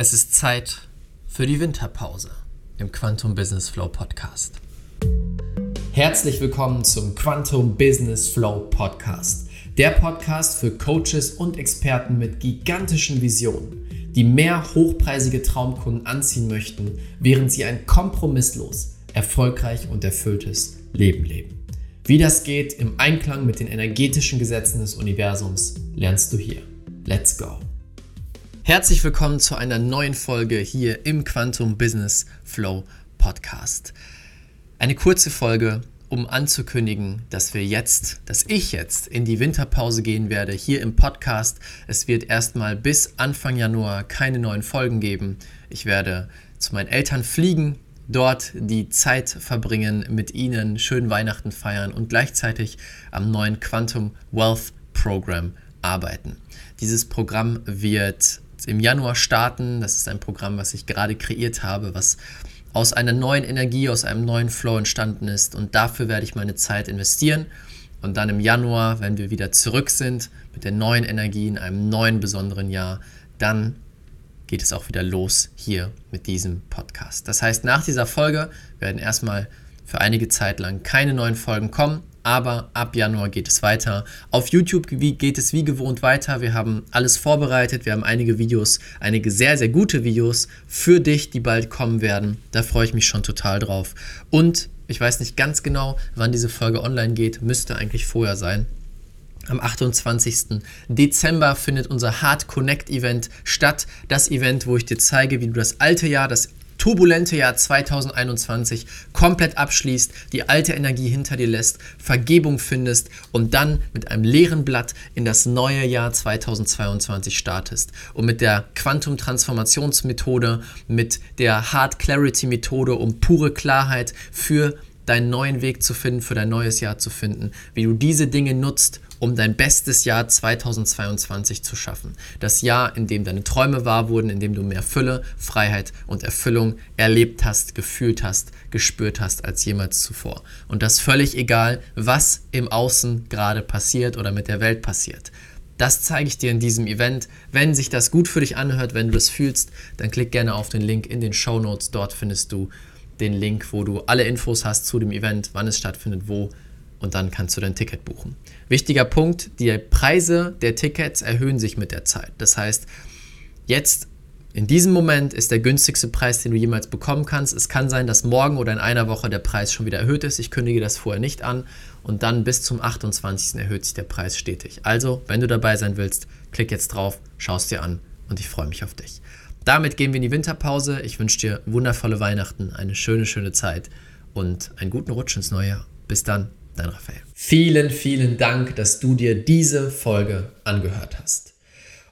Es ist Zeit für die Winterpause im Quantum Business Flow Podcast. Herzlich willkommen zum Quantum Business Flow Podcast. Der Podcast für Coaches und Experten mit gigantischen Visionen, die mehr hochpreisige Traumkunden anziehen möchten, während sie ein kompromisslos, erfolgreich und erfülltes Leben leben. Wie das geht im Einklang mit den energetischen Gesetzen des Universums, lernst du hier. Let's go! Herzlich willkommen zu einer neuen Folge hier im Quantum Business Flow Podcast. Eine kurze Folge, um anzukündigen, dass wir jetzt, dass ich jetzt in die Winterpause gehen werde hier im Podcast. Es wird erstmal bis Anfang Januar keine neuen Folgen geben. Ich werde zu meinen Eltern fliegen, dort die Zeit verbringen, mit ihnen schön Weihnachten feiern und gleichzeitig am neuen Quantum Wealth Program arbeiten. Dieses Programm wird im Januar starten. Das ist ein Programm, was ich gerade kreiert habe, was aus einer neuen Energie, aus einem neuen Flow entstanden ist. Und dafür werde ich meine Zeit investieren. Und dann im Januar, wenn wir wieder zurück sind mit der neuen Energie in einem neuen besonderen Jahr, dann geht es auch wieder los hier mit diesem Podcast. Das heißt, nach dieser Folge werden erstmal für einige Zeit lang keine neuen Folgen kommen aber ab Januar geht es weiter. Auf YouTube geht es wie gewohnt weiter. Wir haben alles vorbereitet. Wir haben einige Videos, einige sehr, sehr gute Videos für dich, die bald kommen werden. Da freue ich mich schon total drauf. Und ich weiß nicht ganz genau, wann diese Folge online geht. Müsste eigentlich vorher sein. Am 28. Dezember findet unser Hard Connect Event statt. Das Event, wo ich dir zeige, wie du das alte Jahr, das turbulente Jahr 2021 komplett abschließt, die alte Energie hinter dir lässt, Vergebung findest und dann mit einem leeren Blatt in das neue Jahr 2022 startest. Und mit der Quantum-Transformationsmethode, mit der Hard Clarity-Methode, um pure Klarheit für deinen neuen Weg zu finden, für dein neues Jahr zu finden, wie du diese Dinge nutzt, um dein bestes Jahr 2022 zu schaffen. Das Jahr, in dem deine Träume wahr wurden, in dem du mehr Fülle, Freiheit und Erfüllung erlebt hast, gefühlt hast, gespürt hast als jemals zuvor. Und das völlig egal, was im Außen gerade passiert oder mit der Welt passiert. Das zeige ich dir in diesem Event. Wenn sich das gut für dich anhört, wenn du das fühlst, dann klick gerne auf den Link in den Show Notes. Dort findest du den Link, wo du alle Infos hast zu dem Event, wann es stattfindet, wo und dann kannst du dein Ticket buchen. Wichtiger Punkt, die Preise der Tickets erhöhen sich mit der Zeit. Das heißt, jetzt in diesem Moment ist der günstigste Preis, den du jemals bekommen kannst. Es kann sein, dass morgen oder in einer Woche der Preis schon wieder erhöht ist. Ich kündige das vorher nicht an und dann bis zum 28. erhöht sich der Preis stetig. Also, wenn du dabei sein willst, klick jetzt drauf, schau es dir an und ich freue mich auf dich. Damit gehen wir in die Winterpause. Ich wünsche dir wundervolle Weihnachten, eine schöne, schöne Zeit und einen guten Rutsch ins neue Jahr. Bis dann dein Raphael. Vielen, vielen Dank, dass du dir diese Folge angehört hast.